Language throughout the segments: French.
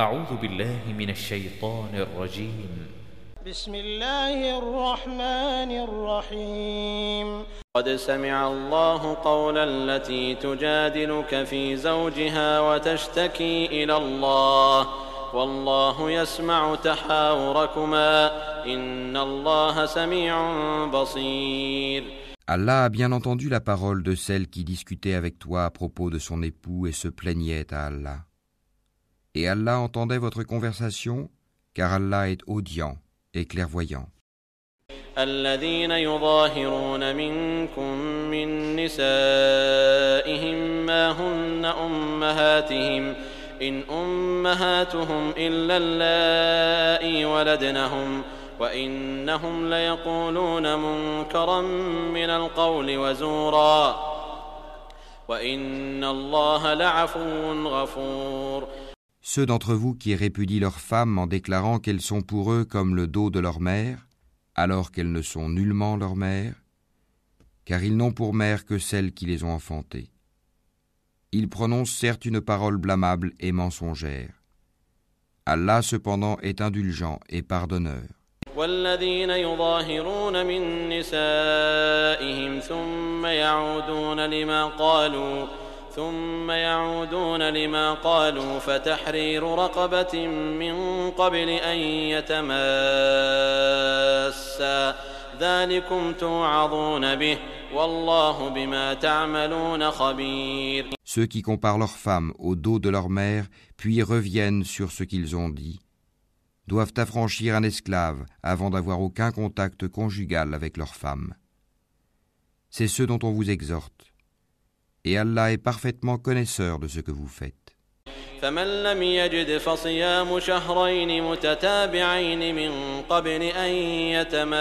أعوذ بالله من الشيطان الرجيم. بسم الله الرحمن الرحيم. قد سمع الله قول التي تجادلك في زوجها وتشتكي إلى الله. والله يسمع تحاوركما. إن الله سميع بصير. Allah a bien entendu la parole de celle qui discutait avec toi à propos de son époux et se plaignait à Allah. Et Allah entendait votre conversation, car Allah est audient et clairvoyant. الذين يظاهرون منكم من نسائهم ما هن أمهاتهم إن أمهاتهم إلا اللائي ولدنهم وإنهم ليقولون منكرا من القول وزورا وإن الله لعفو غفور Ceux d'entre vous qui répudient leurs femmes en déclarant qu'elles sont pour eux comme le dos de leur mère, alors qu'elles ne sont nullement leur mère, car ils n'ont pour mère que celles qui les ont enfantées. Ils prononcent certes une parole blâmable et mensongère. Allah cependant est indulgent et pardonneur. والذين يظاهرون من نسائهم ثم يعودون لما قالوا ثم يعودون لما قالوا فتحرير رقبة من قبل أن يتماسا ذلكم توعظون به والله بما تعملون خبير Ceux qui comparent leurs femmes au dos de leur mère, puis reviennent sur ce qu'ils ont dit, doivent affranchir un esclave avant d'avoir aucun contact conjugal avec leur femme. C'est ce dont on vous exhorte. Et Allah est parfaitement connaisseur de ce que vous faites. فمن لم يجد فصيام شهرين متتابعين من قبل أن يتماسا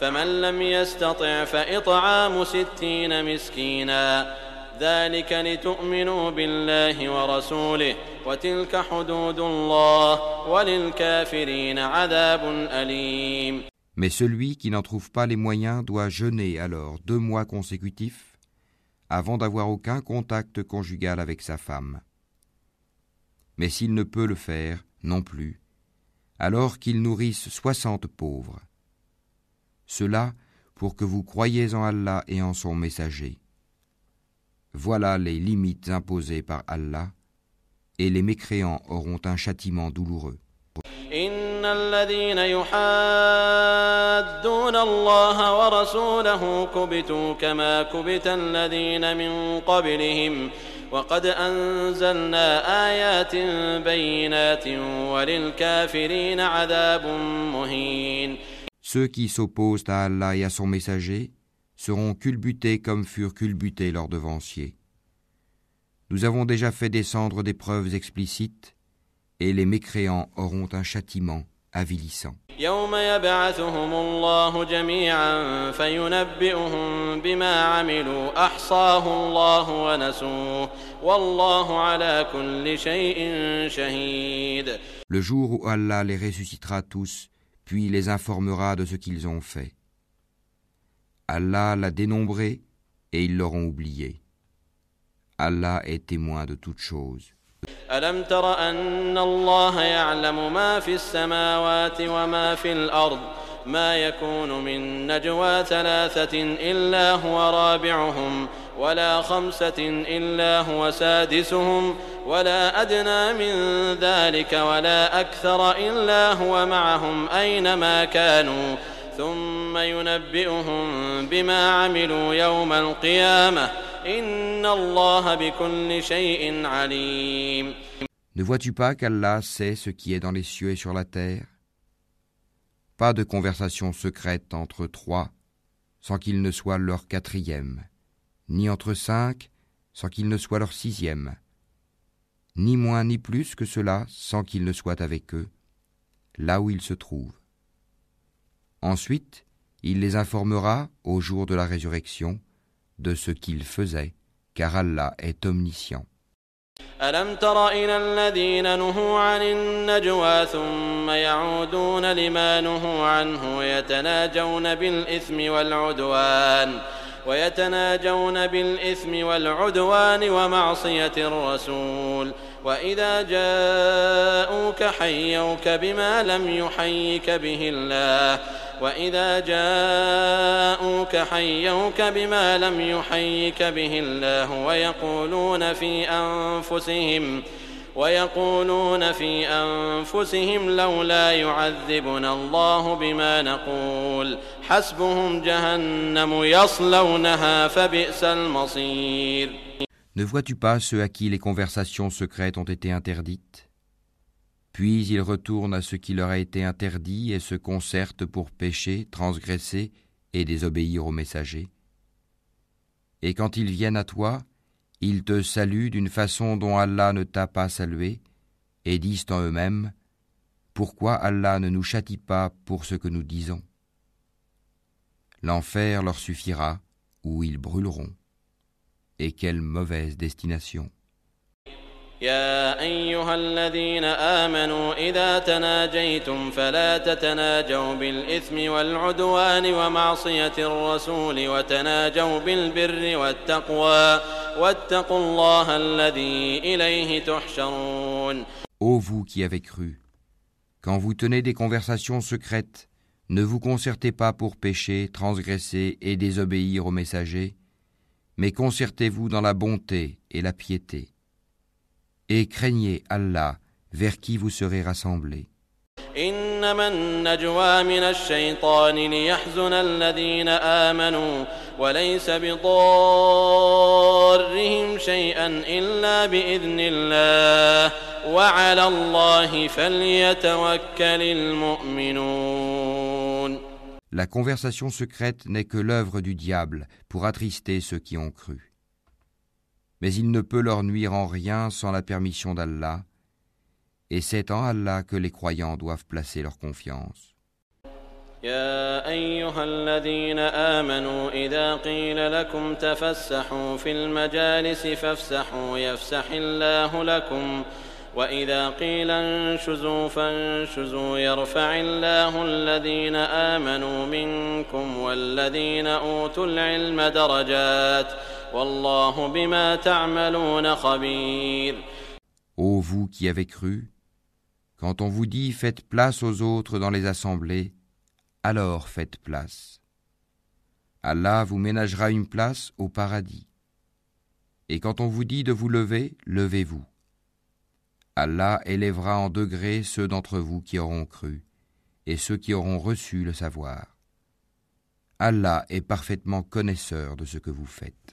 فمن لم يستطع فإطعام ستين مسكينا ذلك لتؤمنوا بالله ورسوله وتلك حدود الله وللكافرين عذاب أليم Mais celui qui n'en trouve pas les moyens doit jeûner alors deux mois consécutifs avant d'avoir aucun contact conjugal avec sa femme. Mais s'il ne peut le faire non plus, alors qu'il nourrisse soixante pauvres. Cela pour que vous croyiez en Allah et en son messager. Voilà les limites imposées par Allah, et les mécréants auront un châtiment douloureux. إن الذين يحادون الله ورسوله كبتوا كما كبت الذين من قبلهم وقد أنزلنا آيات بينات وللكافرين عذاب مهين Ceux qui s'opposent à Allah et à son messager seront culbutés comme furent culbutés leurs devanciers. Nous avons déjà fait descendre des preuves explicites, et les mécréants auront un châtiment le jour où Allah les ressuscitera tous, puis les informera de ce qu'ils ont fait. Allah l'a dénombré et ils l'auront oublié. Allah est témoin de toutes choses. ألم تر أن الله يعلم ما في السماوات وما في الأرض؟ ما يكون من نجوى ثلاثة إلا هو رابعهم ولا خمسة إلا هو سادسهم ولا أدنى من ذلك ولا أكثر إلا هو معهم أينما كانوا. ثم ينبئهم بما عملوا يوم القيامة. Ne vois-tu pas qu'Allah sait ce qui est dans les cieux et sur la terre? Pas de conversation secrète entre trois sans qu'il ne soit leur quatrième, ni entre cinq sans qu'il ne soit leur sixième, ni moins ni plus que cela sans qu'il ne soit avec eux, là où ils se trouvent. Ensuite, il les informera au jour de la résurrection de ce qu'ils faisaient, car Allah est omniscient. ألم تر إلى الذين نهوا عن النجوى ثم يعودون لما نهوا عنه ويتناجون بالإثم والعدوان ويتناجون بالإثم والعدوان ومعصية الرسول وإذا جاءوك حيوك بما لم يحيك به الله وإذا جاءوك حيوك بما لم يحيك به الله ويقولون في أنفسهم ويقولون في أنفسهم لولا يعذبنا الله بما نقول حسبهم جهنم يصلونها فبئس المصير Ne vois-tu pas ceux à qui les conversations secrètes ont été interdites? Puis ils retournent à ce qui leur a été interdit et se concertent pour pécher, transgresser et désobéir aux messagers. Et quand ils viennent à toi, ils te saluent d'une façon dont Allah ne t'a pas salué, et disent en eux-mêmes Pourquoi Allah ne nous châtie pas pour ce que nous disons? L'enfer leur suffira, ou ils brûleront. Et quelle mauvaise destination. يا أيها الذين آمنوا إذا تناجيتم فلا تتناجوا بالإثم والعدوان ومعصية الرسول وتناجوا بالبر والتقوى واتقوا الله الذي إليه تحشرون Ô vous qui avez cru, quand vous tenez des conversations secrètes, ne vous concertez pas pour pécher, transgresser et désobéir aux messagers, mais concertez-vous dans la bonté et la piété. Et craignez Allah, vers qui vous serez rassemblés. إنما النجوى من الشيطان ليحزن الذين آمنوا وليس بضارهم شيئا إلا بإذن الله وعلى الله فليتوكل المؤمنون La conversation secrète n'est que l'œuvre du diable pour attrister ceux qui ont cru. Mais il ne peut leur nuire en rien sans la permission d'Allah, et c'est en Allah que les croyants doivent placer leur confiance. يا أيها الذين آمنوا إذا قيل لكم تفسحوا في المجالس فافسحوا يفسح الله لكم وإذا قيل انشزوا فانشزوا يرفع الله الذين آمنوا منكم والذين أوتوا العلم درجات والله بما تعملون خبير Ô vous qui avez cru, quand on vous dit faites place aux autres dans les assemblées, alors faites place. Allah vous ménagera une place au paradis. Et quand on vous dit de vous lever, levez-vous. Allah élèvera en degrés ceux d'entre vous qui auront cru et ceux qui auront reçu le savoir. Allah est parfaitement connaisseur de ce que vous faites.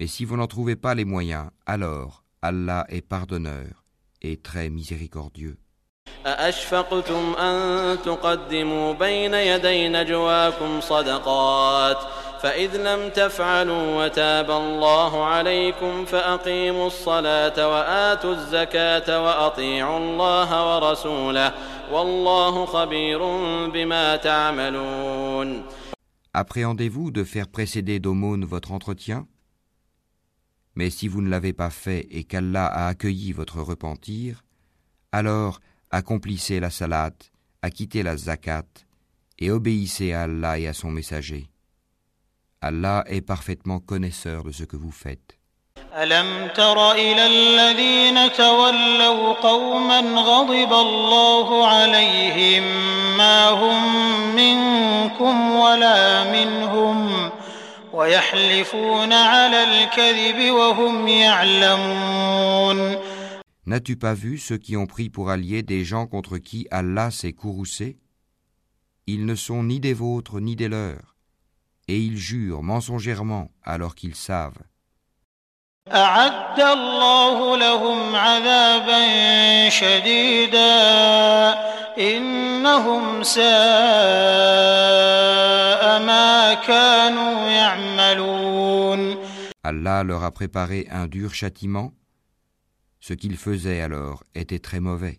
Et si vous n'en trouvez pas les moyens, alors Allah est pardonneur et très miséricordieux. أأشفقتم أن تقدموا بين يدي نجواكم صدقات فإذ لم تفعلوا وتاب الله عليكم فأقيموا الصلاة وآتوا الزكاة وأطيعوا الله ورسوله والله خبير بما تعملون Appréhendez-vous de faire précéder d'aumône votre entretien Mais si vous ne l'avez pas fait et qu'Allah a accueilli votre repentir, alors accomplissez la salat, acquittez la zakat et obéissez à Allah et à son messager. Allah est parfaitement connaisseur de ce que vous faites. ألم تر إلى الذين تولوا قوما غضب الله عليهم ما هم منكم ولا منهم N'as-tu pas vu ceux qui ont pris pour alliés des gens contre qui Allah s'est courroucé? Ils ne sont ni des vôtres ni des leurs, et ils jurent mensongèrement alors qu'ils savent. أعد الله لهم عذابا شديدا إنهم ساء ما كانوا يعملون Allah leur a préparé un dur châtiment. Ce qu'ils faisaient alors était très mauvais.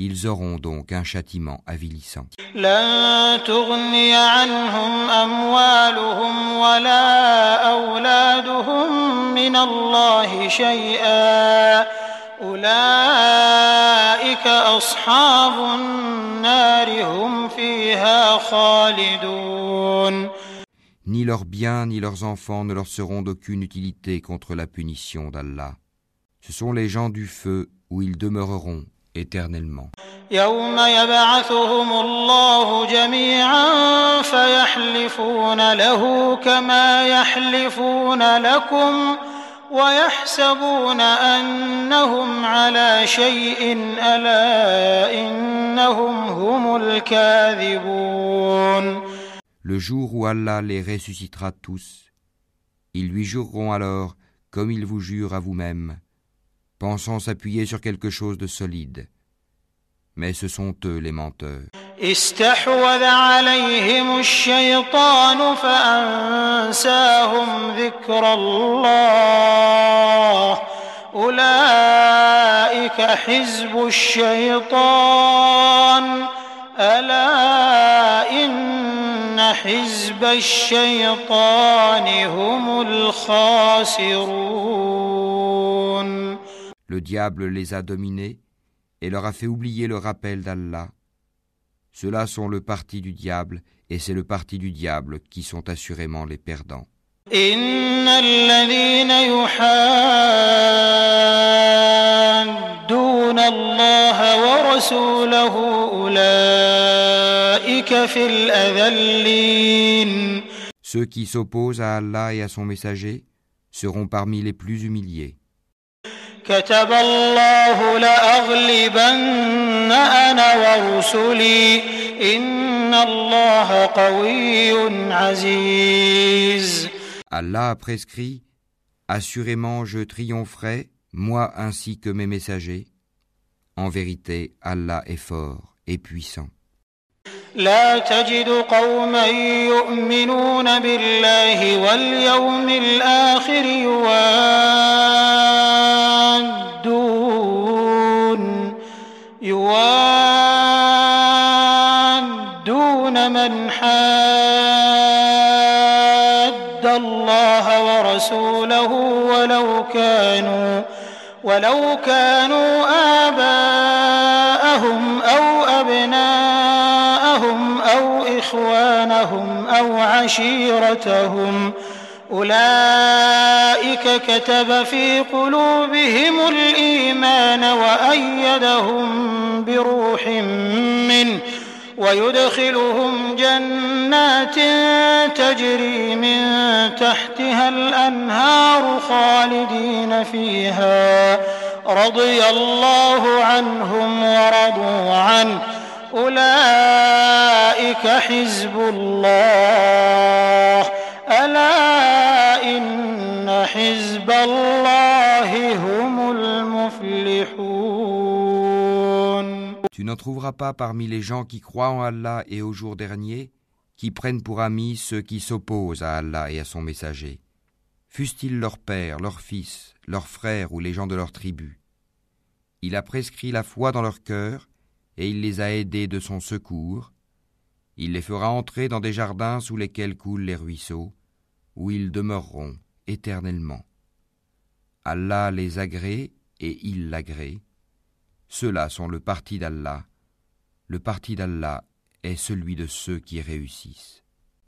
Ils auront donc un châtiment avilissant. Ni leurs biens ni leurs enfants ne leur seront d'aucune utilité contre la punition d'Allah. Ce sont les gens du feu où ils demeureront le jour où Allah les ressuscitera tous, ils lui jureront alors comme il vous jure à vous-même pensant s'appuyer sur quelque chose de solide. Mais ce sont eux les menteurs le diable les a dominés et leur a fait oublier le rappel d'Allah. Ceux-là sont le parti du diable, et c'est le parti du diable qui sont assurément les perdants. Ceux qui s'opposent à Allah et à son messager seront parmi les plus humiliés. كتب الله لأغلبن أنا ورسلي إن الله قوي عزيز Allah a prescrit Assurément je triompherai, moi ainsi que mes messagers. En vérité, Allah est fort et puissant. لا تجد قوما يؤمنون بالله واليوم الآخر يوادون ورسوله ولو كانوا ولو كانوا آباءهم أو أبناءهم أو إخوانهم أو عشيرتهم. أولئك كتب في قلوبهم الإيمان وأيدهم بروح منه ويدخلهم جنات تجري من تحتها الأنهار خالدين فيها. رضي الله عنهم ورضوا عنه. أولئك حزب الله. ألا إن حزب الله Tu n'en trouveras pas parmi les gens qui croient en Allah et au jour dernier, qui prennent pour amis ceux qui s'opposent à Allah et à son messager, fussent-ils leurs pères, leurs fils, leurs frères ou les gens de leur tribu. Il a prescrit la foi dans leur cœur, et il les a aidés de son secours. Il les fera entrer dans des jardins sous lesquels coulent les ruisseaux, où ils demeureront éternellement. Allah les agrée et il l'agrée. Ceux-là sont le parti d'Allah. Le parti d'Allah est celui de ceux qui réussissent.